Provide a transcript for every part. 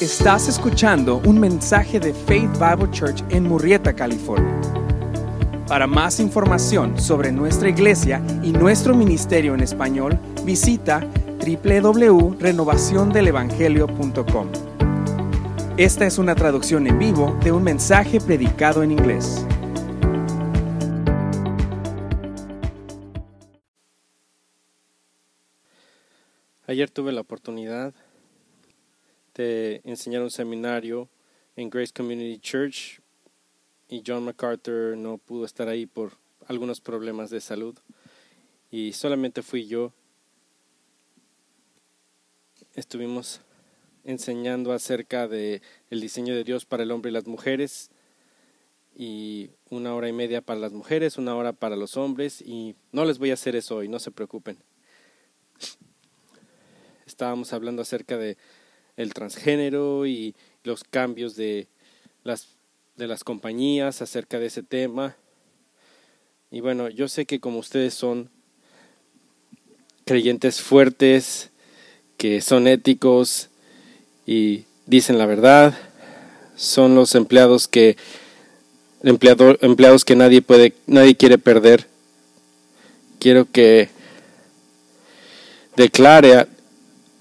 Estás escuchando un mensaje de Faith Bible Church en Murrieta, California. Para más información sobre nuestra iglesia y nuestro ministerio en español, visita www.renovaciondelevangelio.com. Esta es una traducción en vivo de un mensaje predicado en inglés. Ayer tuve la oportunidad enseñar un seminario en Grace Community Church y John MacArthur no pudo estar ahí por algunos problemas de salud y solamente fui yo. Estuvimos enseñando acerca de el diseño de Dios para el hombre y las mujeres y una hora y media para las mujeres, una hora para los hombres y no les voy a hacer eso hoy, no se preocupen estábamos hablando acerca de el transgénero y los cambios de las de las compañías acerca de ese tema. Y bueno, yo sé que como ustedes son creyentes fuertes, que son éticos y dicen la verdad, son los empleados que empleados que nadie puede nadie quiere perder. Quiero que declare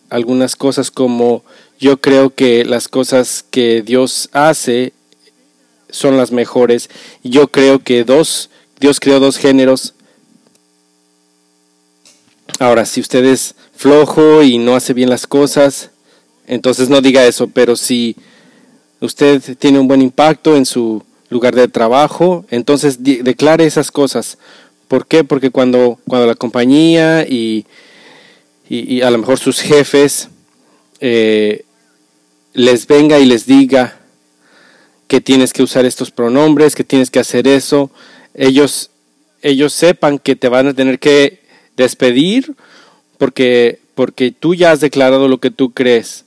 algunas cosas como yo creo que las cosas que Dios hace son las mejores. Yo creo que dos, Dios creó dos géneros. Ahora, si usted es flojo y no hace bien las cosas, entonces no diga eso, pero si usted tiene un buen impacto en su lugar de trabajo, entonces declare esas cosas. ¿Por qué? Porque cuando, cuando la compañía y y, a lo mejor sus jefes eh, les venga y les diga que tienes que usar estos pronombres, que tienes que hacer eso, ellos, ellos sepan que te van a tener que despedir porque, porque tú ya has declarado lo que tú crees.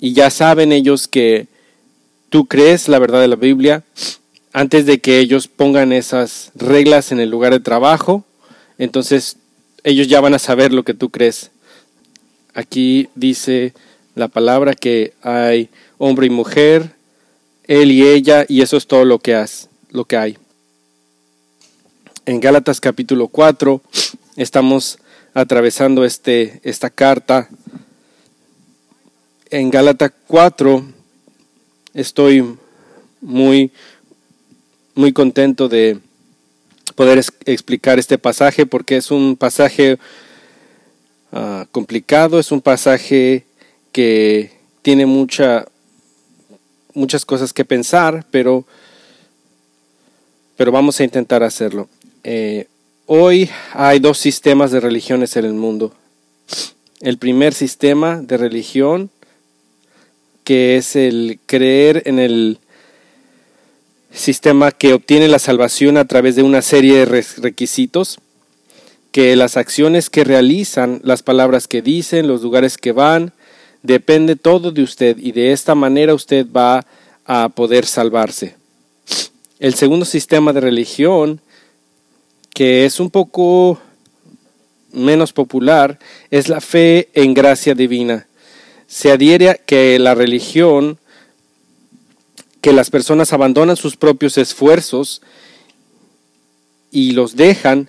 Y ya saben ellos que tú crees la verdad de la Biblia antes de que ellos pongan esas reglas en el lugar de trabajo. Entonces ellos ya van a saber lo que tú crees. Aquí dice la palabra que hay hombre y mujer, él y ella, y eso es todo lo que, lo que hay. En Gálatas capítulo 4 estamos atravesando este, esta carta. En Gálatas 4 estoy muy, muy contento de, poder explicar este pasaje porque es un pasaje ah, complicado, es un pasaje que tiene mucha, muchas cosas que pensar, pero, pero vamos a intentar hacerlo. Eh, hoy hay dos sistemas de religiones en el mundo. El primer sistema de religión, que es el creer en el sistema que obtiene la salvación a través de una serie de requisitos, que las acciones que realizan, las palabras que dicen, los lugares que van, depende todo de usted y de esta manera usted va a poder salvarse. El segundo sistema de religión, que es un poco menos popular, es la fe en gracia divina. Se adhiere a que la religión que las personas abandonan sus propios esfuerzos y los dejan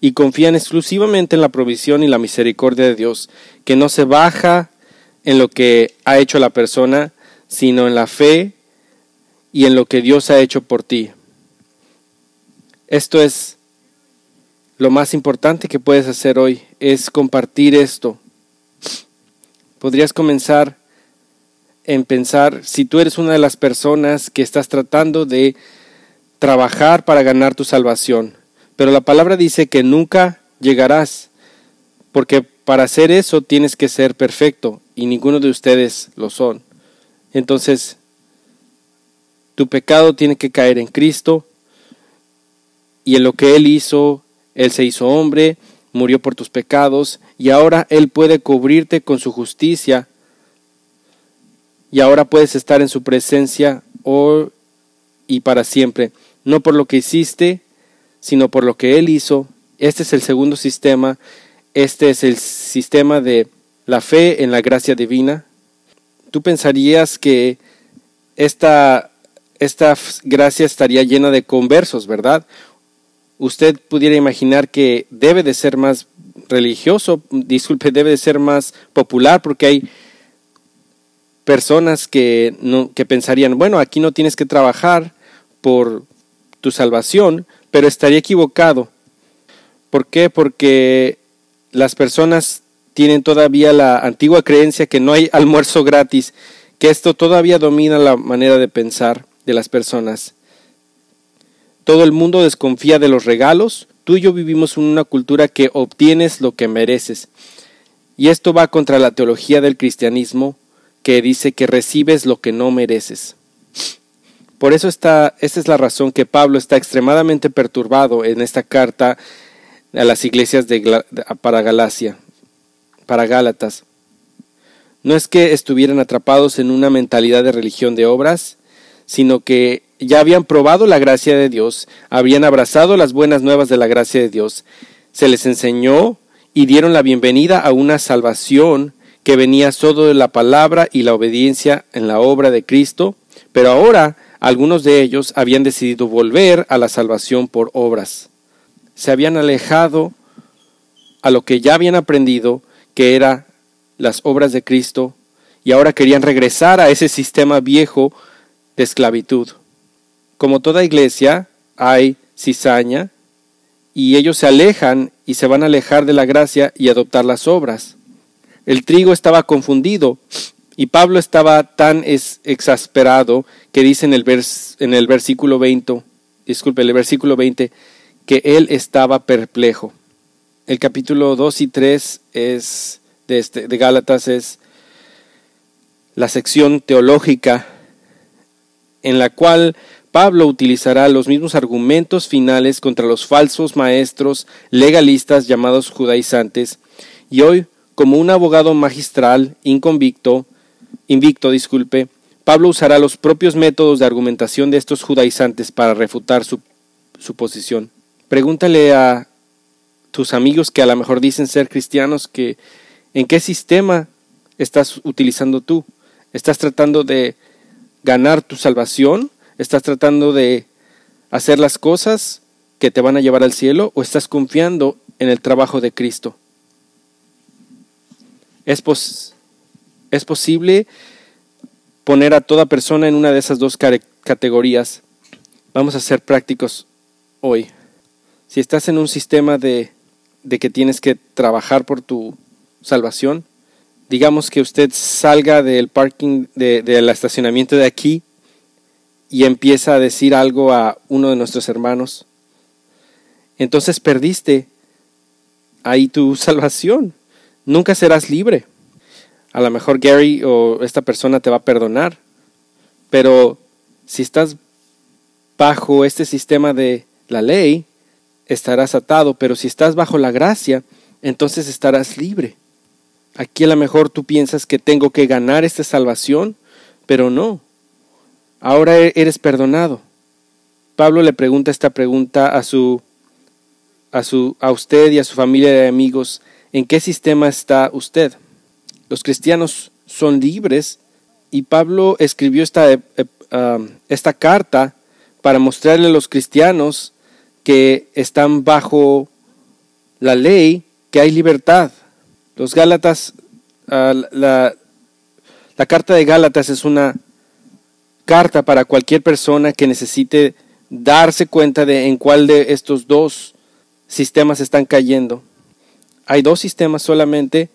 y confían exclusivamente en la provisión y la misericordia de Dios, que no se baja en lo que ha hecho la persona, sino en la fe y en lo que Dios ha hecho por ti. Esto es lo más importante que puedes hacer hoy, es compartir esto. Podrías comenzar en pensar si tú eres una de las personas que estás tratando de trabajar para ganar tu salvación. Pero la palabra dice que nunca llegarás, porque para hacer eso tienes que ser perfecto y ninguno de ustedes lo son. Entonces, tu pecado tiene que caer en Cristo y en lo que Él hizo, Él se hizo hombre, murió por tus pecados y ahora Él puede cubrirte con su justicia y ahora puedes estar en su presencia hoy y para siempre, no por lo que hiciste, sino por lo que Él hizo. Este es el segundo sistema, este es el sistema de la fe en la gracia divina. tú pensarías que esta, esta gracia estaría llena de conversos, ¿verdad? Usted pudiera imaginar que debe de ser más religioso, disculpe, debe de ser más popular porque hay personas que, no, que pensarían, bueno, aquí no tienes que trabajar por tu salvación, pero estaría equivocado. ¿Por qué? Porque las personas tienen todavía la antigua creencia que no hay almuerzo gratis, que esto todavía domina la manera de pensar de las personas. Todo el mundo desconfía de los regalos, tú y yo vivimos en una cultura que obtienes lo que mereces. Y esto va contra la teología del cristianismo que dice que recibes lo que no mereces. Por eso está, esta es la razón que Pablo está extremadamente perturbado en esta carta a las iglesias de, para Galacia, para Gálatas. No es que estuvieran atrapados en una mentalidad de religión de obras, sino que ya habían probado la gracia de Dios, habían abrazado las buenas nuevas de la gracia de Dios, se les enseñó y dieron la bienvenida a una salvación que venía solo de la palabra y la obediencia en la obra de Cristo, pero ahora algunos de ellos habían decidido volver a la salvación por obras se habían alejado a lo que ya habían aprendido, que era las obras de Cristo, y ahora querían regresar a ese sistema viejo de esclavitud. Como toda iglesia, hay cizaña, y ellos se alejan y se van a alejar de la gracia y adoptar las obras. El trigo estaba confundido, y Pablo estaba tan exasperado que dice en el, en el versículo 20, disculpe, el versículo 20, que él estaba perplejo. El capítulo 2 y 3 es de, este, de Gálatas es la sección teológica en la cual Pablo utilizará los mismos argumentos finales contra los falsos maestros legalistas llamados judaizantes y hoy como un abogado magistral inconvicto, invicto, disculpe, Pablo usará los propios métodos de argumentación de estos judaizantes para refutar su, su posición. Pregúntale a tus amigos que a lo mejor dicen ser cristianos que en qué sistema estás utilizando tú. ¿Estás tratando de ganar tu salvación? ¿Estás tratando de hacer las cosas que te van a llevar al cielo o estás confiando en el trabajo de Cristo? Es, es posible poner a toda persona en una de esas dos categorías. Vamos a ser prácticos hoy. Si estás en un sistema de, que tienes que trabajar por tu salvación, digamos que usted salga del parking, de, del estacionamiento de aquí y empieza a decir algo a uno de nuestros hermanos, entonces perdiste ahí tu salvación. Nunca serás libre. A lo mejor Gary o esta persona te va a perdonar, pero si estás bajo este sistema de la ley, estarás atado, pero si estás bajo la gracia, entonces estarás libre. Aquí a lo mejor tú piensas que tengo que ganar esta salvación, pero no. Ahora e-, eres perdonado. Pablo le pregunta esta pregunta a su a su a usted y a su familia de amigos, ¿en qué sistema está usted? Los cristianos son libres y Pablo escribió esta, eh, eh, esta carta para mostrarle a los cristianos que están bajo la ley, que hay libertad. Los Gálatas, ah, la, la carta de Gálatas es una carta para cualquier persona que necesite darse cuenta de en cuál de estos dos sistemas están cayendo. Hay dos sistemas solamente.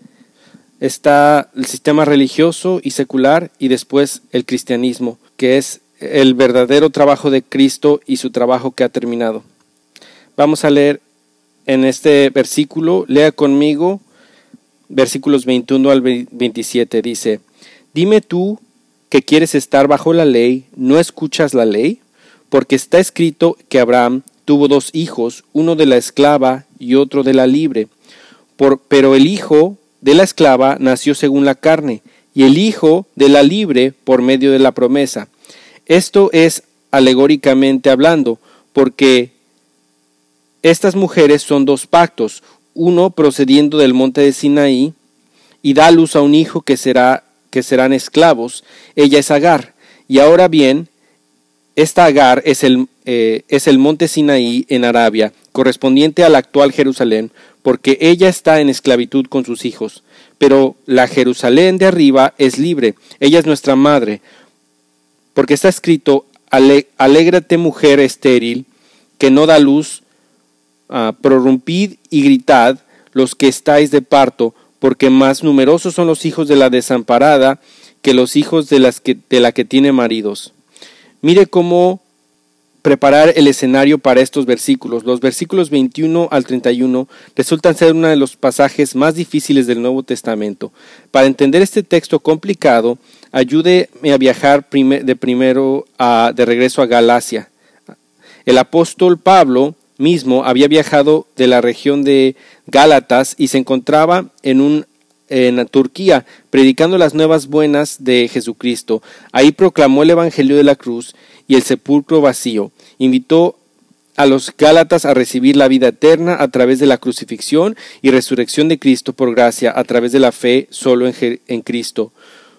Está el sistema religioso y secular y después el cristianismo, que es el verdadero trabajo de Cristo y su trabajo que ha terminado. Vamos a leer en este versículo, lea conmigo versículos 21 al 27. Dice, dime tú que quieres estar bajo la ley, ¿no escuchas la ley? Porque está escrito que Abraham tuvo dos hijos, uno de la esclava y otro de la libre. Por, pero el hijo de la esclava nació según la carne, y el hijo de la libre por medio de la promesa. Esto es alegóricamente hablando, porque estas mujeres son dos pactos, uno procediendo del monte de Sinaí, y da luz a un hijo que será que serán esclavos, ella es Agar. Y ahora bien, esta Agar es el, eh, es el monte Sinaí en Arabia, correspondiente al actual Jerusalén, porque ella está en esclavitud con sus hijos. Pero la Jerusalén de arriba es libre, ella es nuestra madre, porque está escrito, alégrate mujer estéril, que no da luz, uh, prorrumpid y gritad los que estáis de parto, porque más numerosos son los hijos de la desamparada que los hijos de, las que, de la que tiene maridos. Mire cómo preparar el escenario para estos versículos. Los versículos 21 al 31 resultan ser uno de los pasajes más difíciles del Nuevo Testamento. Para entender este texto complicado, ayúdeme a viajar de primero a, de regreso a Galacia. El apóstol Pablo mismo había viajado de la región de Gálatas y se encontraba en un en Turquía, predicando las nuevas buenas de Jesucristo. Ahí proclamó el Evangelio de la cruz y el sepulcro vacío. Invitó a los Gálatas a recibir la vida eterna a través de la crucifixión y resurrección de Cristo por gracia, a través de la fe solo en, en Cristo.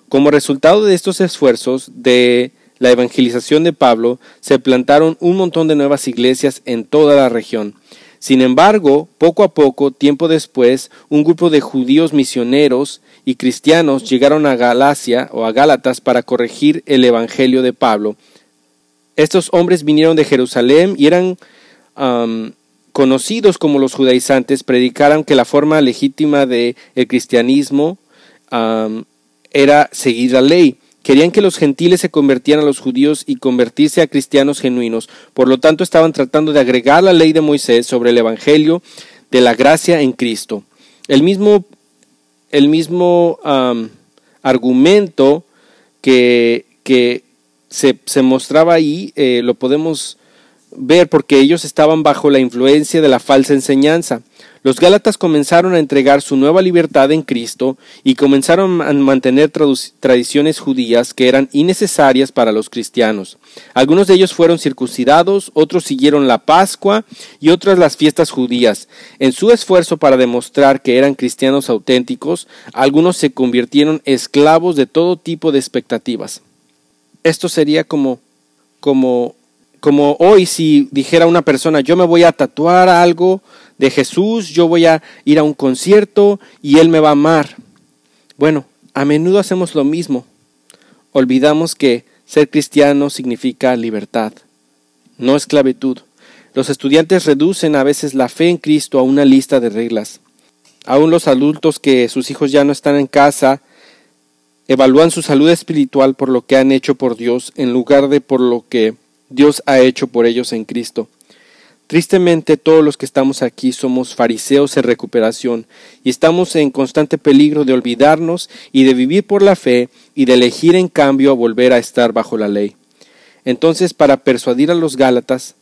Como resultado de estos esfuerzos de la evangelización de Pablo, se plantaron un montón de nuevas iglesias en toda la región. Sin embargo, poco a poco, tiempo después, un grupo de judíos misioneros y cristianos llegaron a Galacia o a Gálatas para corregir el Evangelio de Pablo. Estos hombres vinieron de Jerusalén y eran conocidos como los judaizantes, predicaron que la forma legítima del el cristianismo era seguir la ley. Querían que los gentiles se convirtieran a los judíos y convertirse a cristianos genuinos. Por lo tanto, estaban tratando de agregar la ley de Moisés sobre el Evangelio de la gracia en Cristo. El mismo, el mismo argumento que, que se, se, mostraba ahí eh, lo podemos ver porque ellos estaban bajo la influencia de la falsa enseñanza. Los Gálatas comenzaron a entregar su nueva libertad en Cristo y comenzaron a mantener tradiciones judías que eran innecesarias para los cristianos. Algunos de ellos fueron circuncidados, otros siguieron la Pascua y otras las fiestas judías. En su esfuerzo para demostrar que eran cristianos auténticos, algunos se convirtieron esclavos de todo tipo de expectativas. Esto sería como como como hoy si dijera una persona, yo me voy a tatuar algo de Jesús, yo voy a ir a un concierto y Él me va a amar. Bueno, a menudo hacemos lo mismo. Olvidamos que ser cristiano significa libertad, no esclavitud. Los estudiantes reducen a veces la fe en Cristo a una lista de reglas. Aún los adultos que sus hijos ya no están en casa evalúan su salud espiritual por lo que han hecho por Dios en lugar de por lo que Dios ha hecho por ellos en Cristo. Tristemente todos los que estamos aquí somos fariseos en recuperación y estamos en constante peligro de olvidarnos y de vivir por la fe y de elegir en cambio a volver a estar bajo la ley. Entonces, para persuadir a los Gálatas,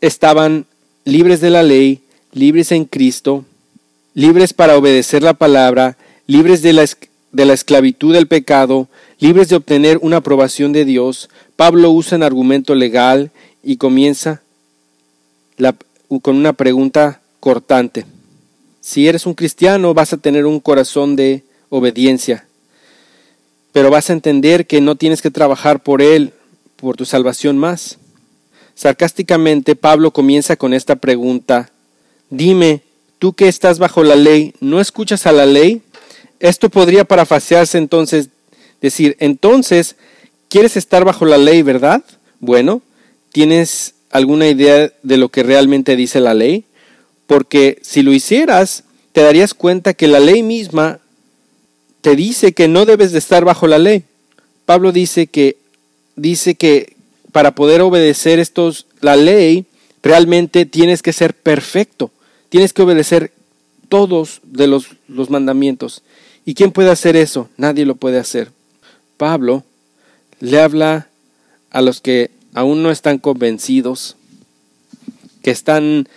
estaban libres de la ley, libres en Cristo, libres para obedecer la palabra, libres de la, de la esclavitud del pecado, libres de obtener una aprobación de Dios. Pablo usa un argumento legal y comienza con una pregunta cortante. Si eres un cristiano vas a tener un corazón de obediencia, pero vas a entender que no tienes que trabajar por él, por tu salvación más. Sarcásticamente Pablo comienza con esta pregunta, dime, tú que estás bajo la ley, ¿no escuchas a la ley? Esto podría parafasearse entonces, decir, entonces, ¿quieres estar bajo la ley, verdad? Bueno, tienes alguna idea de lo que realmente dice la ley? Porque si lo hicieras, te darías cuenta que la ley misma te dice que no debes de estar bajo la ley. Pablo dice que dice que para poder obedecer estos la ley realmente tienes que ser perfecto, tienes que obedecer todos de los, los mandamientos. ¿Y quién puede hacer eso? Nadie lo puede hacer. Pablo le habla a los que aún no están convencidos, que están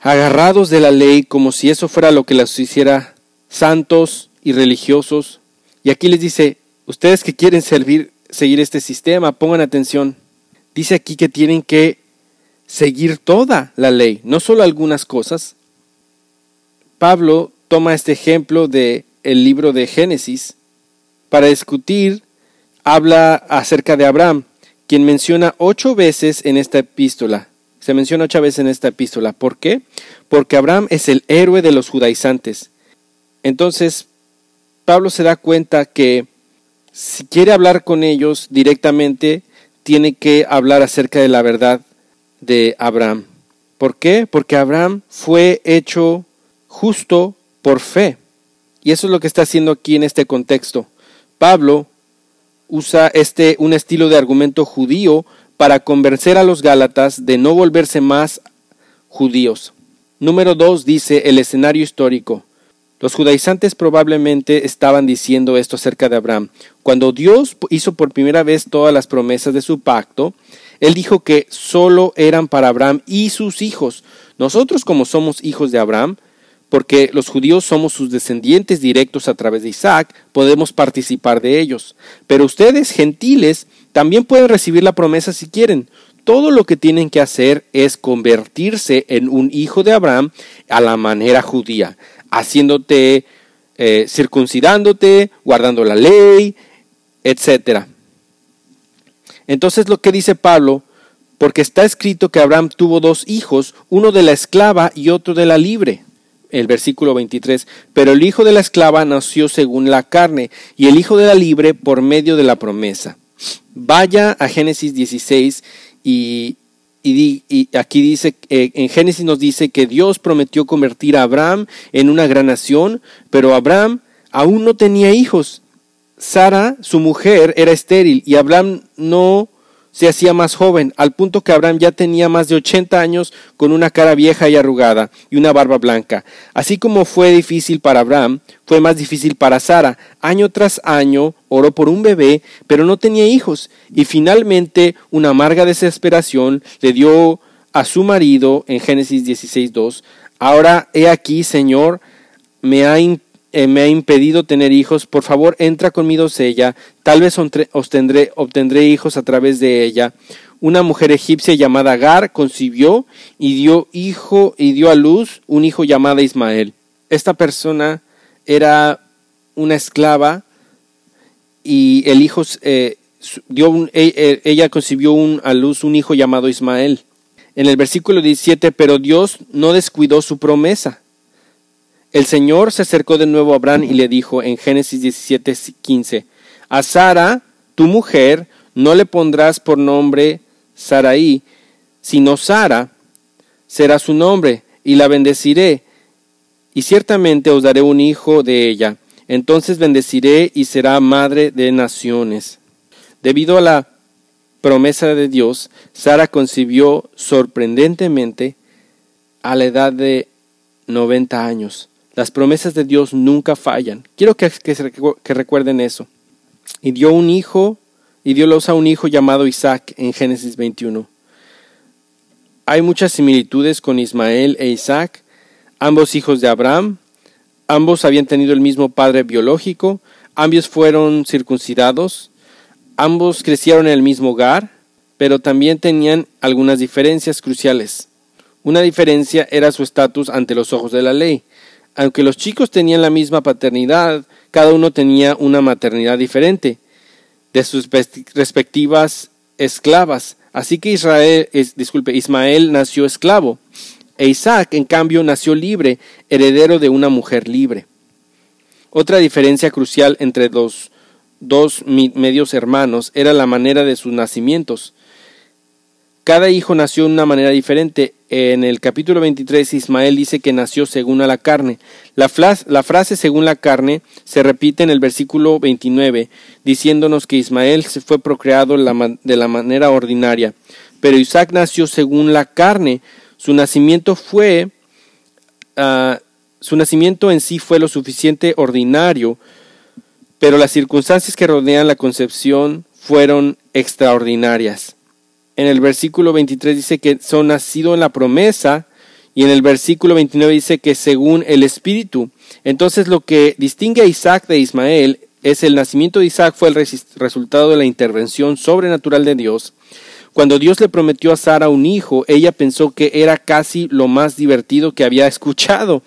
agarrados de la ley como si eso fuera lo que los hiciera santos y religiosos. Y aquí les dice, ustedes que quieren servir, seguir este sistema, pongan atención. Dice aquí que tienen que seguir toda la ley, no solo algunas cosas. Pablo toma este ejemplo de el libro de Génesis para discutir, habla acerca de Abraham, quien menciona ocho veces en esta epístola. Se menciona ocho veces en esta epístola. ¿Por qué? Porque Abraham es el héroe de los judaizantes. Entonces, Pablo se da cuenta que si quiere hablar con ellos directamente, tiene que hablar acerca de la verdad de Abraham. ¿Por qué? Porque Abraham fue hecho justo por fe. Y eso es lo que está haciendo aquí en este contexto. Pablo usa este un estilo de argumento judío para convencer a los gálatas de no volverse más judíos. Número dos dice el escenario histórico. Los judaizantes probablemente estaban diciendo esto acerca de Abraham. Cuando Dios hizo por primera vez todas las promesas de su pacto, Él dijo que solo eran para Abraham y sus hijos. Nosotros como somos hijos de Abraham, porque los judíos somos sus descendientes directos a través de Isaac, podemos participar de ellos. Pero ustedes, gentiles, también pueden recibir la promesa si quieren. Todo lo que tienen que hacer es convertirse en un hijo de Abraham a la manera judía, haciéndote, eh, circuncidándote, guardando la ley, etc. Entonces lo que dice Pablo, porque está escrito que Abraham tuvo dos hijos, uno de la esclava y otro de la libre el versículo 23, pero el hijo de la esclava nació según la carne y el hijo de la libre por medio de la promesa. Vaya a Génesis 16 y, y, aquí dice, eh, en Génesis nos dice que Dios prometió convertir a Abraham en una gran nación, pero Abraham aún no tenía hijos. Sara, su mujer, era estéril y Abraham no se hacía más joven, al punto que Abraham ya tenía más de 80 años con una cara vieja y arrugada y una barba blanca. Así como fue difícil para Abraham, fue más difícil para Sara. Año tras año oró por un bebé, pero no tenía hijos, y finalmente una amarga desesperación le dio a su marido en Génesis 16.2, Ahora he aquí, Señor, me ha eh, me ha impedido tener hijos, por favor entra con mi doncella, tal vez obtendré, obtendré hijos a través de ella. Una mujer egipcia llamada Agar concibió y dio hijo y dio a luz un hijo llamado Ismael. Esta persona era una esclava y el hijo eh, dio e, e, ella concibió un, a luz un hijo llamado Ismael. En el versículo 17, pero Dios no descuidó su promesa el Señor se acercó de nuevo a Abraham y le dijo en Génesis 17:15, a Sara, tu mujer, no le pondrás por nombre Saraí, sino Sara será su nombre, y la bendeciré, y ciertamente os daré un hijo de ella. Entonces bendeciré y será madre de naciones. Debido a la promesa de Dios, Sara concibió sorprendentemente a la edad de 90 años. Las promesas de Dios nunca fallan. Quiero que, que, recuerden eso. Y dio un hijo, y Dios a un hijo llamado Isaac en Génesis 21. Hay muchas similitudes con Ismael e Isaac, ambos hijos de Abraham, ambos habían tenido el mismo padre biológico, ambos fueron circuncidados, ambos crecieron en el mismo hogar, pero también tenían algunas diferencias cruciales. Una diferencia era su estatus ante los ojos de la ley aunque los chicos tenían la misma paternidad, cada uno tenía una maternidad diferente de sus respectivas esclavas. Así que Israel, disculpe, Ismael nació esclavo e Isaac, en cambio, nació libre, heredero de una mujer libre. Otra diferencia crucial entre los dos medios hermanos era la manera de sus nacimientos. Cada hijo nació de una manera diferente. En el capítulo 23 Ismael dice que nació según a la carne. La, frase según la carne se repite en el versículo 29, diciéndonos que Ismael se fue procreado de la manera ordinaria. Pero Isaac nació según la carne. Su nacimiento fue... Uh, su nacimiento en sí fue lo suficiente ordinario, pero las circunstancias que rodean la concepción fueron extraordinarias en el versículo 23 dice que son nacidos en la promesa y en el versículo 29 dice que según el Espíritu. Entonces lo que distingue a Isaac de Ismael es el nacimiento de Isaac fue el resultado de la intervención sobrenatural de Dios. Cuando Dios le prometió a Sara un hijo, ella pensó que era casi lo más divertido que había escuchado.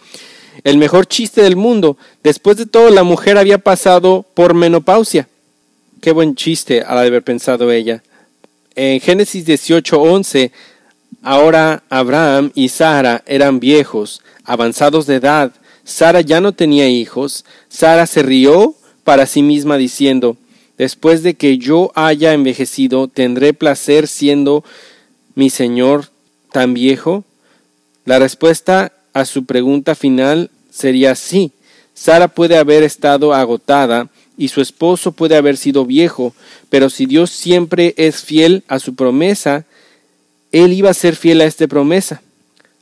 el mejor chiste del mundo. Después de todo, la mujer había pasado por menopausia. Qué buen chiste, al haber pensado ella. En Génesis 18:11, ahora Abraham y Sara eran viejos, avanzados de edad. Sara ya no tenía hijos. Sara se rió para sí misma diciendo, Después de que yo haya envejecido, ¿tendré placer siendo mi Señor tan viejo? La respuesta a su pregunta final sería sí. Sara puede haber estado agotada y su esposo puede haber sido viejo, pero si Dios siempre es fiel a su promesa, Él iba a ser fiel a esta promesa.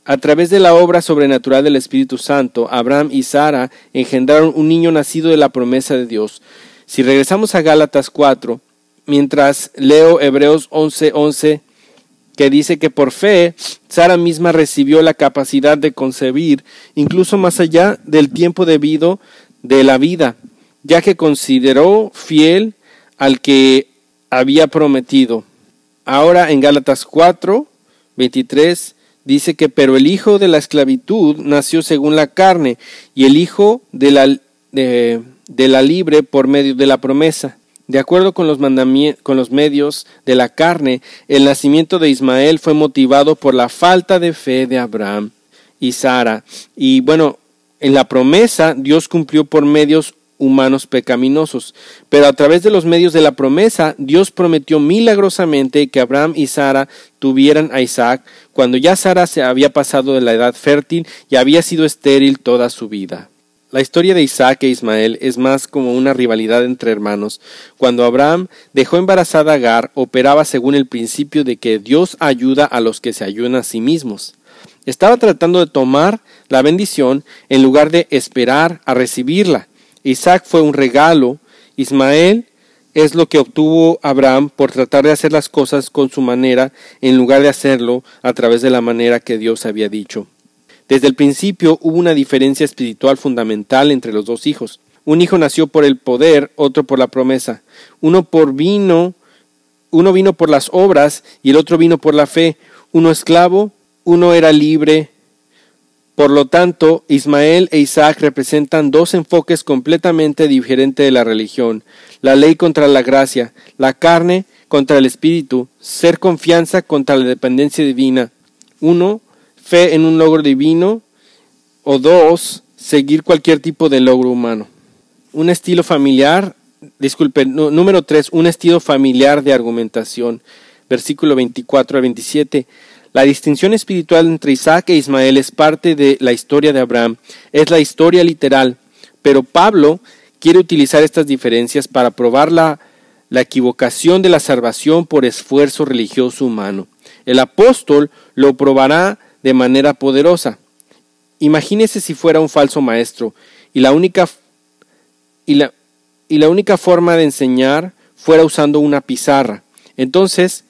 A través de la obra sobrenatural del Espíritu Santo, Abraham y Sara engendraron un niño nacido de la promesa de Dios. Si regresamos a Gálatas 4, mientras leo Hebreos 11:11, 11, que dice que por fe Sara misma recibió la capacidad de concebir, incluso más allá del tiempo debido de la vida, ya que consideró fiel al que había prometido. Ahora en Gálatas 4, 23 dice que pero el hijo de la esclavitud nació según la carne y el hijo de la, de, la libre por medio de la promesa. De acuerdo con los, con los medios de la carne, el nacimiento de Ismael fue motivado por la falta de fe de Abraham y Sara. Y bueno, en la promesa Dios cumplió por medios humanos pecaminosos, pero a través de los medios de la promesa Dios prometió milagrosamente que Abraham y Sara tuvieran a Isaac cuando ya Sara se había pasado de la edad fértil y había sido estéril toda su vida. La historia de Isaac e Ismael es más como una rivalidad entre hermanos. Cuando Abraham dejó embarazada a Agar, operaba según el principio de que Dios ayuda a los que se ayudan a sí mismos. Estaba tratando de tomar la bendición en lugar de esperar a recibirla. Isaac fue un regalo, Ismael es lo que obtuvo Abraham por tratar de hacer las cosas con su manera en lugar de hacerlo a través de la manera que Dios había dicho. Desde el principio hubo una diferencia espiritual fundamental entre los dos hijos. Un hijo nació por el poder, otro por la promesa. Uno por vino, uno vino por las obras y el otro vino por la fe. Uno esclavo, uno era libre. Por lo tanto, Ismael e Isaac representan dos enfoques completamente diferentes de la religión. La ley contra la gracia, la carne contra el espíritu, ser confianza contra la dependencia divina. Uno fe en un logro divino, o dos, seguir cualquier tipo de logro humano. Un estilo familiar, disculpe, número tres, un estilo familiar de argumentación. Versículo 24 a 27. La distinción espiritual entre Isaac e Ismael es parte de la historia de Abraham, es la historia literal, pero Pablo quiere utilizar estas diferencias para probar la, la equivocación de la salvación por esfuerzo religioso humano. El apóstol lo probará de manera poderosa. Imagínese si fuera un falso maestro y la única y la, y la única forma de enseñar fuera usando una pizarra. Entonces,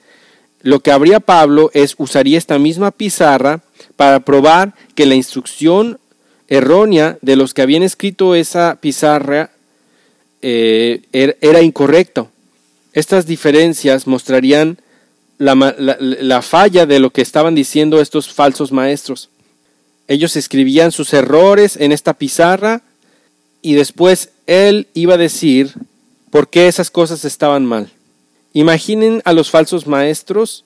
lo que habría Pablo es usaría esta misma pizarra para probar que la instrucción errónea de los que habían escrito esa pizarra eh, er, era incorrecta. Estas diferencias mostrarían la, falla de lo que estaban diciendo estos falsos maestros. Ellos escribían sus errores en esta pizarra y después él iba a decir por qué esas cosas estaban mal. Imaginen a los falsos maestros,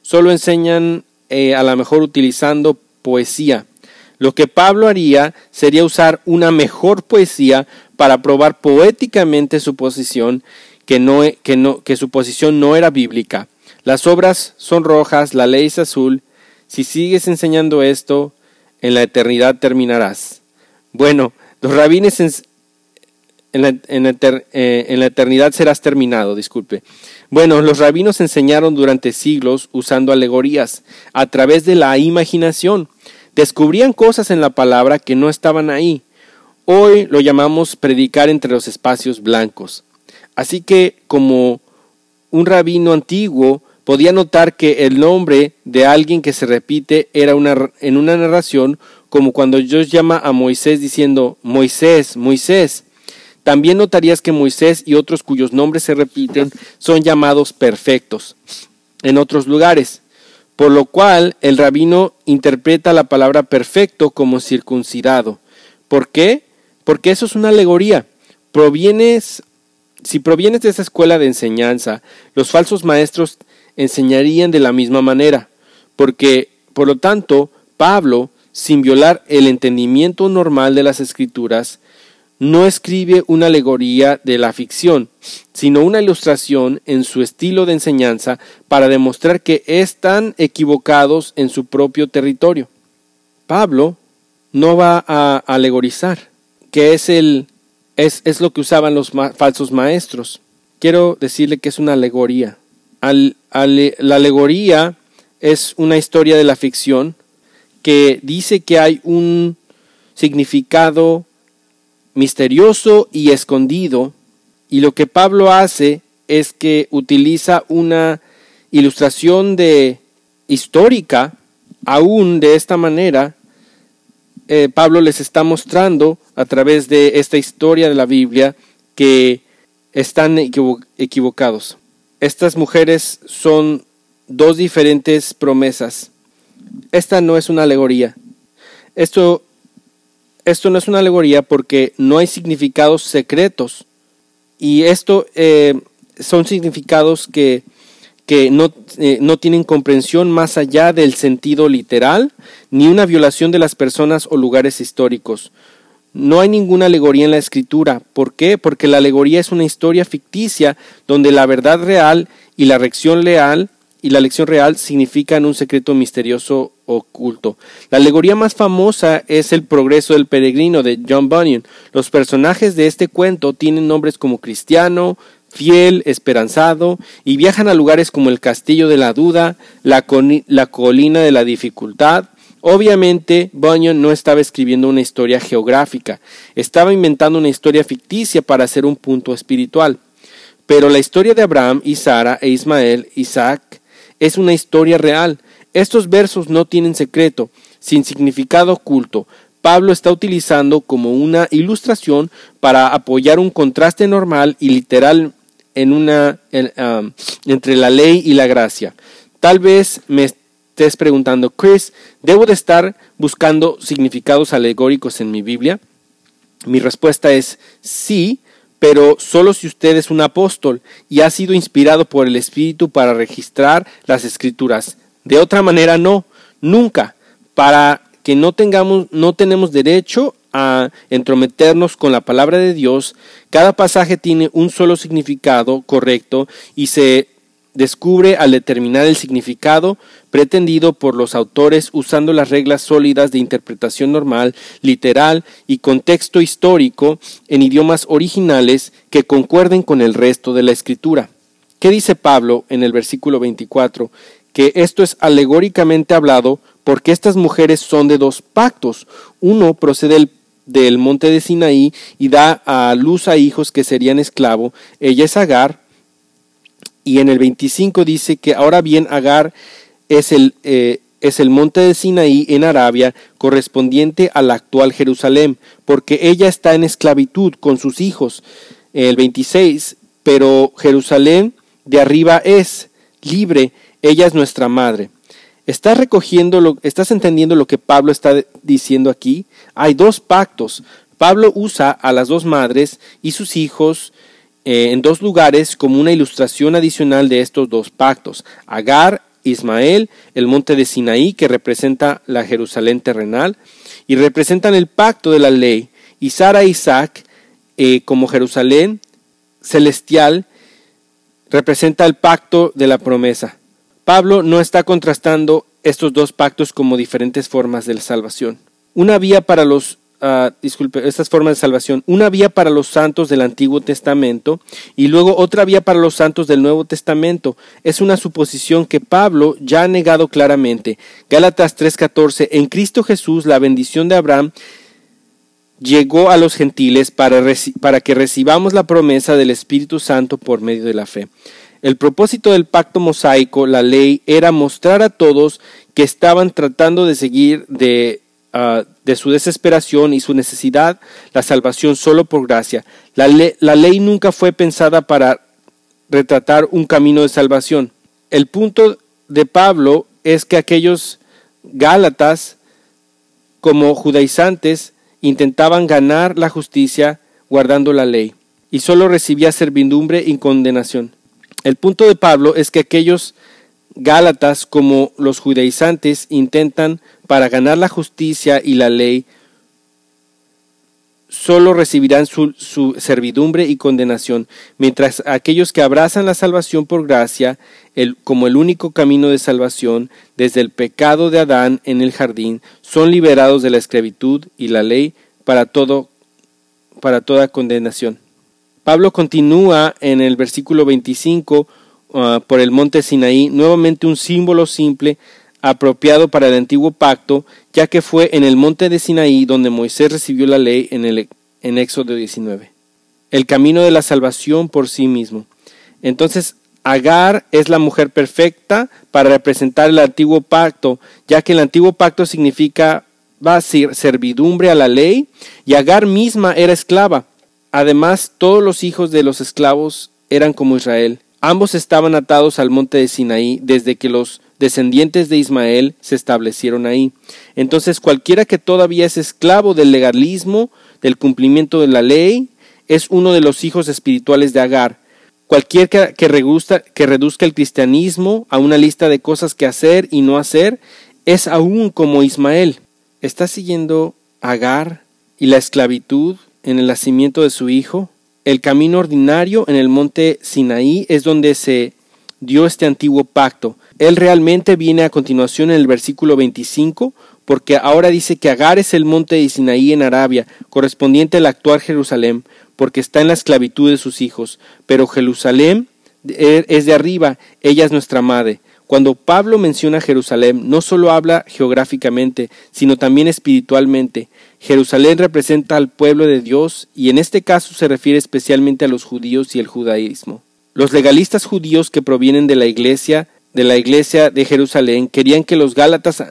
solo enseñan eh, a lo mejor utilizando poesía. Lo que Pablo haría sería usar una mejor poesía para probar poéticamente su posición, que, no, que, no, que su posición no era bíblica. Las obras son rojas, la ley es azul. Si sigues enseñando esto, en la eternidad terminarás. Bueno, los rabines en, la, eh, en la eternidad serás terminado, disculpe. Bueno, los rabinos enseñaron durante siglos usando alegorías a través de la imaginación. Descubrían cosas en la palabra que no estaban ahí. Hoy lo llamamos predicar entre los espacios blancos. Así que como un rabino antiguo podía notar que el nombre de alguien que se repite era una, en una narración como cuando Dios llama a Moisés diciendo Moisés, Moisés. También notarías que Moisés y otros cuyos nombres se repiten son llamados perfectos en otros lugares, por lo cual el rabino interpreta la palabra perfecto como circuncidado. ¿Por qué? Porque eso es una alegoría. Provienes, si provienes de esa escuela de enseñanza, los falsos maestros enseñarían de la misma manera, porque, por lo tanto, Pablo, sin violar el entendimiento normal de las escrituras, no escribe una alegoría de la ficción, sino una ilustración en su estilo de enseñanza para demostrar que están equivocados en su propio territorio. Pablo no va a alegorizar, que es el es, es lo que usaban los falsos maestros. Quiero decirle que es una alegoría. la alegoría es una historia de la ficción que dice que hay un significado misterioso y escondido, y lo que Pablo hace es que utiliza una ilustración de histórica, aún de esta manera, eh, Pablo les está mostrando a través de esta historia de la Biblia que están equivocados. Estas mujeres son dos diferentes promesas. Esta no es una alegoría. Esto esto no es una alegoría porque no hay significados secretos. Y esto eh, son significados que, que no, eh, no tienen comprensión más allá del sentido literal, ni una violación de las personas o lugares históricos. No hay ninguna alegoría en la escritura. ¿Por qué? Porque la alegoría es una historia ficticia donde la verdad real y la reacción leal y la lección real significan un secreto misterioso oculto. La alegoría más famosa es El progreso del peregrino de John Bunyan. Los personajes de este cuento tienen nombres como cristiano, fiel, esperanzado, y viajan a lugares como el castillo de la duda, la, la colina de la dificultad. Obviamente, Bunyan no estaba escribiendo una historia geográfica, estaba inventando una historia ficticia para hacer un punto espiritual. Pero la historia de Abraham y Sara e Ismael, Isaac, es una historia real. Estos versos no tienen secreto, sin significado oculto. Pablo está utilizando como una ilustración para apoyar un contraste normal y literal um, entre la ley y la gracia. Tal vez me estés preguntando, Chris, ¿debo de estar buscando significados alegóricos en mi Biblia? Mi respuesta es sí, pero solo si usted es un apóstol y ha sido inspirado por el Espíritu para registrar las escrituras. De otra manera, no, nunca, para que no tengamos, no tenemos derecho a entrometernos con la palabra de Dios. Cada pasaje tiene un solo significado correcto y se descubre al determinar el significado pretendido por los autores usando las reglas sólidas de interpretación normal, literal y contexto histórico en idiomas originales que concuerden con el resto de la escritura. ¿Qué dice Pablo en el versículo 24? Que esto es alegóricamente hablado porque estas mujeres son de dos pactos. Uno procede del, monte de Sinaí y da a luz a hijos que serían esclavo. Ella es Agar, y en el 25 dice que ahora bien Agar es el, eh, es el monte de Sinaí en Arabia, correspondiente a la actual Jerusalén, porque ella está en esclavitud con sus hijos. El 26, pero Jerusalén de arriba es libre, ella es nuestra madre. ¿Estás recogiendo lo, estás entendiendo lo que Pablo está diciendo aquí? Hay dos pactos. Pablo usa a las dos madres y sus hijos eh, en dos lugares como una ilustración adicional de estos dos pactos. Agar, Ismael, el monte de Sinaí, que representa la Jerusalén terrenal, y representan el pacto de la ley, y Sara e Isaac, eh, como Jerusalén celestial, representa el pacto de la promesa. Pablo no está contrastando estos dos pactos como diferentes formas de la salvación. Una vía para los Ah, disculpe, estas formas de salvación, una vía para los santos del Antiguo Testamento y luego otra vía para los santos del Nuevo Testamento. Es una suposición que Pablo ya ha negado claramente. Gálatas 3:14, en Cristo Jesús la bendición de Abraham llegó a los gentiles para, para que recibamos la promesa del Espíritu Santo por medio de la fe. El propósito del pacto mosaico, la ley, era mostrar a todos que estaban tratando de seguir de Ah, de su desesperación y su necesidad, la salvación solo por gracia. La, ley nunca fue pensada para retratar un camino de salvación. El punto de Pablo es que aquellos Gálatas, como judaizantes, intentaban ganar la justicia guardando la ley, y solo recibía servidumbre y condenación. El punto de Pablo es que aquellos Gálatas como los judaizantes intentan para ganar la justicia y la ley solo recibirán su, servidumbre y condenación, mientras aquellos que abrazan la salvación por gracia el, como el único camino de salvación desde el pecado de Adán en el jardín, son liberados de la esclavitud y la ley para, todo, para toda condenación. Pablo continúa en el versículo 25 uh, por el monte Sinaí, nuevamente un símbolo simple apropiado para el antiguo pacto, ya que fue en el monte de Sinaí donde Moisés recibió la ley en, el, en Éxodo 19. El camino de la salvación por sí mismo. Entonces, Agar es la mujer perfecta para representar el antiguo pacto, ya que el antiguo pacto significa va ser servidumbre a la ley y Agar misma era esclava. Además, todos los hijos de los esclavos eran como Israel. Ambos estaban atados al monte de Sinaí desde que los descendientes de Ismael se establecieron ahí. Entonces cualquiera que todavía es esclavo del legalismo, del cumplimiento de la ley, es uno de los hijos espirituales de Agar. Cualquiera que, reduzca, que reduzca el cristianismo a una lista de cosas que hacer y no hacer, es aún como Ismael. ¿Está siguiendo Agar y la esclavitud en el nacimiento de su hijo? El camino ordinario en el monte Sinaí es donde se dio este antiguo pacto. Él realmente viene a continuación en el versículo 25, porque ahora dice que Agar es el monte de Sinaí en Arabia, correspondiente al actual Jerusalén, porque está en la esclavitud de sus hijos. Pero Jerusalén es de arriba, ella es nuestra madre. Cuando Pablo menciona Jerusalén, no solo habla geográficamente, sino también espiritualmente. Jerusalén representa al pueblo de Dios y en este caso se refiere especialmente a los judíos y el judaísmo. Los legalistas judíos que provienen de la iglesia de la iglesia de Jerusalén querían que los gálatas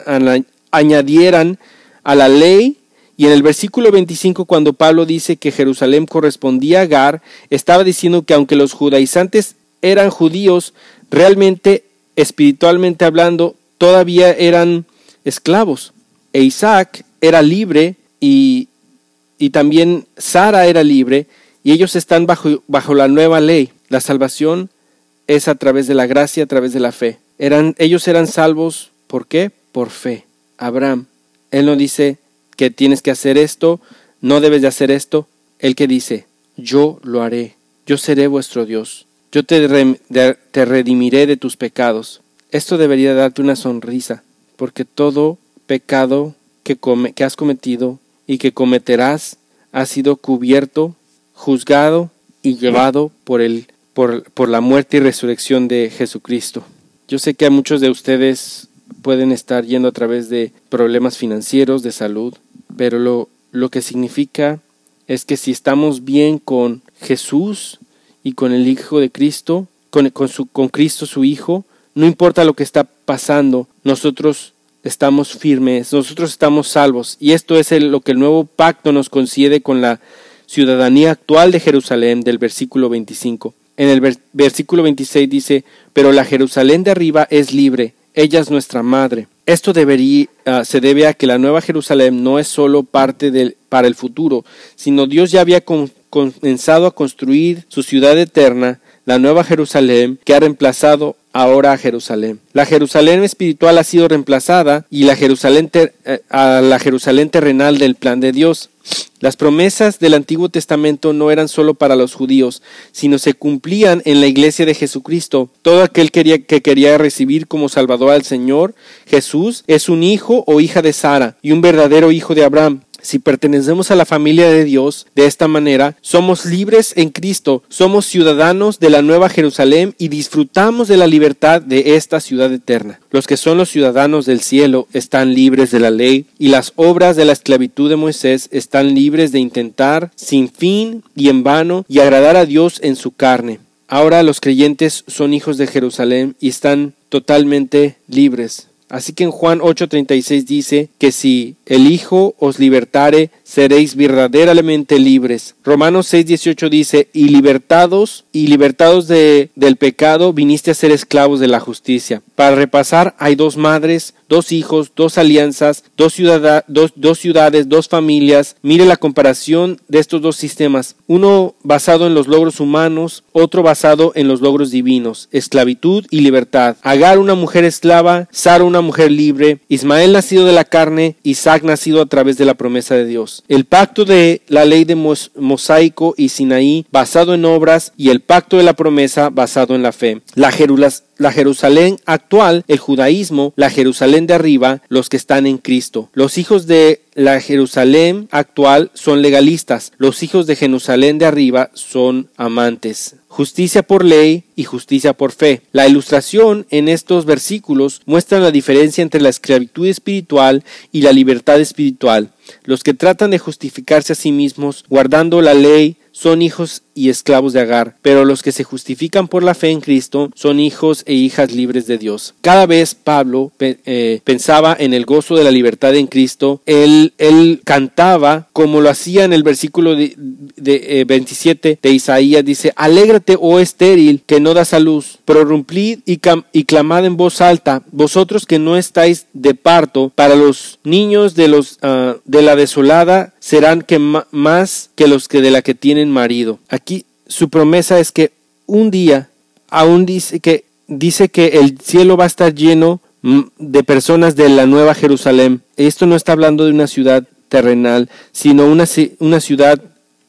añadieran a la ley y en el versículo 25 cuando Pablo dice que Jerusalén correspondía a Agar, estaba diciendo que aunque los judaizantes eran judíos, realmente espiritualmente hablando todavía eran esclavos. E Isaac era libre y, y también Sara era libre y ellos están bajo, bajo la nueva ley. La salvación es a través de la gracia, a través de la fe. Eran, ellos eran salvos, ¿por qué? Por fe. Abraham, él no dice que tienes que hacer esto, no debes de hacer esto. Él que dice, yo lo haré, yo seré vuestro Dios, yo te, te redimiré de tus pecados. Esto debería darte una sonrisa, porque todo pecado que, que has cometido y que cometerás ha sido cubierto, juzgado y llevado por el por, la muerte y resurrección de Jesucristo. Yo sé que a muchos de ustedes pueden estar yendo a través de problemas financieros, de salud, pero lo, lo que significa es que si estamos bien con Jesús y con el Hijo de Cristo, con, con, su, con Cristo su Hijo, no importa lo que está pasando, nosotros estamos firmes, nosotros estamos salvos. Y esto es lo que el nuevo pacto nos concede con la ciudadanía actual de Jerusalén del versículo 25. En el versículo 26 dice, pero la Jerusalén de arriba es libre, ella es nuestra madre. Esto debería, ah, se debe a que la nueva Jerusalén no es solo parte para el futuro, sino Dios ya había comenzado a construir su ciudad eterna, la nueva Jerusalén, que ha reemplazado ahora a Jerusalén. La Jerusalén espiritual ha sido reemplazada y la Jerusalén eh, a la Jerusalén terrenal del plan de Dios. Las promesas del Antiguo Testamento no eran solo para los judíos, sino se cumplían en la iglesia de Jesucristo. Todo aquel que quería recibir como Salvador al Señor Jesús es un hijo o hija de Sara y un verdadero hijo de Abraham. Si pertenecemos a la familia de Dios de esta manera, somos libres en Cristo, somos ciudadanos de la Nueva Jerusalén y disfrutamos de la libertad de esta ciudad eterna. Los que son los ciudadanos del cielo están libres de la ley y las obras de la esclavitud de Moisés están libres de intentar sin fin y en vano y agradar a Dios en su carne. Ahora los creyentes son hijos de Jerusalén y están totalmente libres. Así que en Juan 8:36 dice que si el Hijo os libertare, seréis verdaderamente libres. Romanos 6:18 dice, y libertados y libertados de, del pecado, viniste a ser esclavos de la justicia. Para repasar, hay dos madres, dos hijos, dos alianzas, dos, ciudades, dos familias. Mire la comparación de estos dos sistemas. Uno basado en los logros humanos, otro basado en los logros divinos, esclavitud y libertad. Agar una mujer esclava, Sara una mujer libre, Ismael nacido de la carne, Isaac nacido a través de la promesa de Dios. El pacto de la ley de mosaico y Sinaí basado en obras y el pacto de la promesa basado en la fe. La, la Jerusalén actual, el judaísmo, la Jerusalén de arriba, los que están en Cristo. Los hijos de la Jerusalén actual son legalistas, los hijos de Jerusalén de arriba son amantes. Justicia por ley y justicia por fe. La ilustración en estos versículos muestra la diferencia entre la esclavitud espiritual y la libertad espiritual. Los que tratan de justificarse a sí mismos guardando la ley son hijos y esclavos de Agar, pero los que se justifican por la fe en Cristo son hijos e hijas libres de Dios. Cada vez Pablo eh, pensaba en el gozo de la libertad en Cristo, él, él cantaba como lo hacía en el versículo de, 27 eh, de Isaías, dice, Alégrate, oh estéril, que no das a luz, prorrumplid y, y clamad en voz alta, vosotros que no estáis de parto, para los niños de, los, ah, de la desolada serán que más que los que de la que tienen marido. Su promesa es que un día aún dice que dice que el cielo va a estar lleno mm, de personas de la nueva Jerusalén. Esto no está hablando de una ciudad terrenal, sino una, una ciudad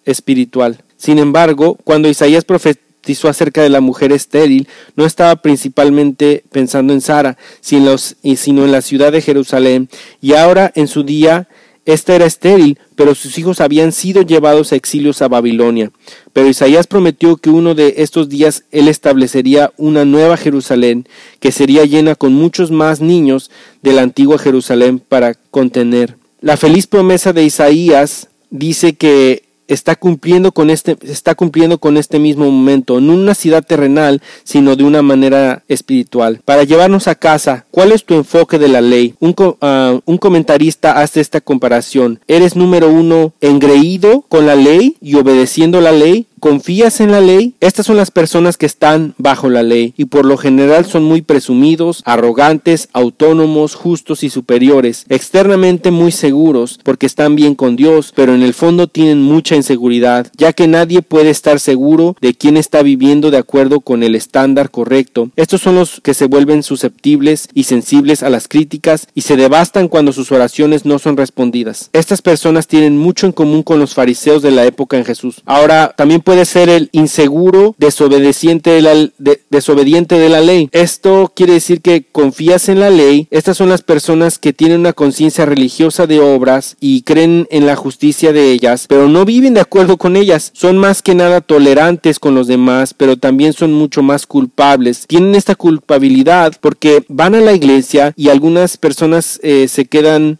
espiritual. Sin embargo, cuando Isaías profetizó acerca de la mujer estéril, no estaba principalmente pensando en Sara, sino, sino en la ciudad de Jerusalén. Y ahora en su día esta era estéril, pero sus hijos habían sido llevados a exilios a Babilonia. Pero Isaías prometió que uno de estos días él establecería una nueva Jerusalén, que sería llena con muchos más niños de la antigua Jerusalén para contener. La feliz promesa de Isaías dice que está cumpliendo con este está cumpliendo con este mismo momento, no una ciudad terrenal, sino de una manera espiritual. Para llevarnos a casa, ¿cuál es tu enfoque de la ley? Un, ah, un comentarista hace esta comparación. ¿Eres número uno engreído con la ley y obedeciendo la ley? ¿Confías en la ley? Estas son las personas que están bajo la ley y por lo general son muy presumidos, arrogantes, autónomos, justos y superiores, externamente muy seguros porque están bien con Dios, pero en el fondo tienen mucha inseguridad, ya que nadie puede estar seguro de quién está viviendo de acuerdo con el estándar correcto. Estos son los que se vuelven susceptibles y sensibles a las críticas y se devastan cuando sus oraciones no son respondidas. Estas personas tienen mucho en común con los fariseos de la época en Jesús. Ahora, también puede ser el inseguro, desobediente de la, desobediente de la ley. Esto quiere decir que confías en la ley. Estas son las personas que tienen una conciencia religiosa de obras y creen en la justicia de ellas, pero no viven de acuerdo con ellas. Son más que nada tolerantes con los demás, pero también son mucho más culpables. Tienen esta culpabilidad porque van a la iglesia y algunas personas eh, se quedan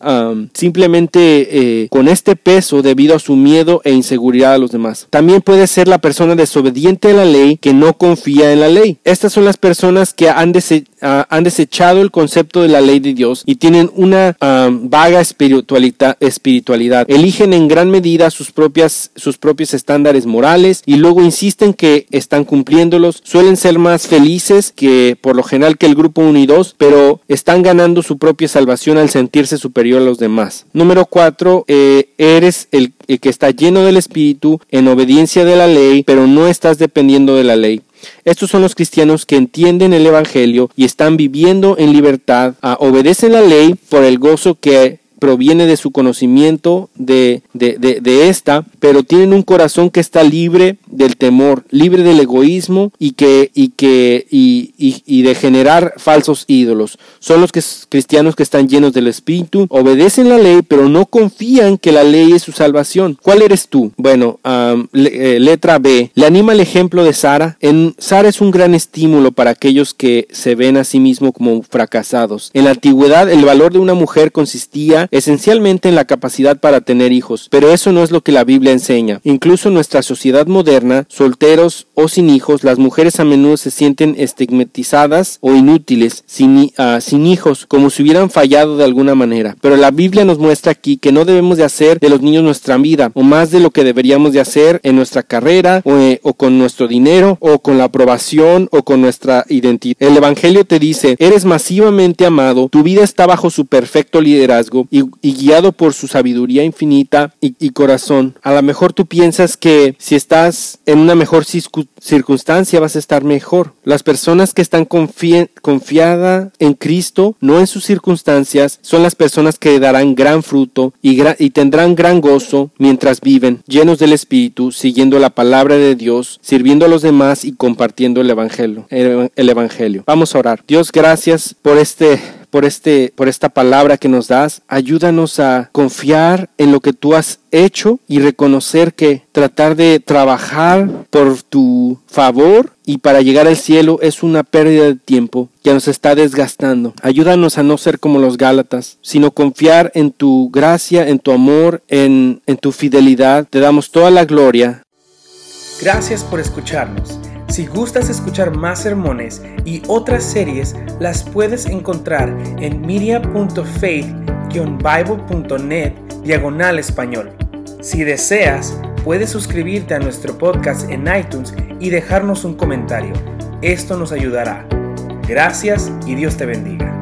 simplemente eh, con este peso debido a su miedo e inseguridad a los demás. También puede ser ser la persona desobediente a la ley que no confía en la ley. Estas son las personas que han, ah, desechado el concepto de la ley de Dios y tienen una ah, vaga espiritualidad. Eligen en gran medida sus propios estándares morales y luego insisten que están cumpliéndolos. Suelen ser más felices que por lo general que el grupo 1 y 2, pero están ganando su propia salvación al sentirse superior a los demás. Número 4. Eh, eres el que está lleno del Espíritu en obediencia de la ley, pero no estás dependiendo de la ley. Estos son los cristianos que entienden el Evangelio y están viviendo en libertad, ah, obedecen la ley por el gozo que proviene de su conocimiento de, de, de, esta, pero tienen un corazón que está libre del temor, libre del egoísmo y que, y que, y, y, de generar falsos ídolos. Son los que, cristianos que están llenos del Espíritu, obedecen la ley, pero no confían que la ley es su salvación. ¿Cuál eres tú? Bueno, eh, letra B. Le anima el ejemplo de Sara. En Sara es un gran estímulo para aquellos que se ven a sí mismos como fracasados. En la antigüedad, el valor de una mujer consistía esencialmente en la capacidad para tener hijos, pero eso no es lo que la Biblia enseña. Incluso nuestra sociedad moderna solteros o sin hijos, las mujeres a menudo se sienten estigmatizadas o inútiles, sin, ah, sin hijos, como si hubieran fallado de alguna manera. Pero la Biblia nos muestra aquí que no debemos de hacer de los niños nuestra vida, o más de lo que deberíamos de hacer en nuestra carrera, o, eh, con nuestro dinero, o con la aprobación, o con nuestra identidad. El Evangelio te dice, eres masivamente amado, tu vida está bajo su perfecto liderazgo guiado por su sabiduría infinita y, y corazón. A lo mejor tú piensas que si estás en una mejor circunstancia vas a estar mejor. Las personas que están confiadas en Cristo, no en sus circunstancias, son las personas que darán gran fruto y, y tendrán gran gozo mientras viven, llenos del Espíritu, siguiendo la palabra de Dios, sirviendo a los demás y compartiendo el Evangelio. el evangelio. Vamos a orar. Dios, gracias por este por, este, por esta palabra que nos das. Ayúdanos a confiar en lo que tú has hecho y reconocer que tratar de trabajar por tu favor y para llegar al cielo es una pérdida de tiempo que nos está desgastando. Ayúdanos a no ser como los Gálatas, sino confiar en tu gracia, en tu amor, en, en tu fidelidad. Te damos toda la gloria. Gracias por escucharnos. Si gustas escuchar más sermones y otras series, las puedes encontrar en media.faith-bible.net diagonal español. Si deseas, puedes suscribirte a nuestro podcast en iTunes y dejarnos un comentario. Esto nos ayudará. Gracias y Dios te bendiga.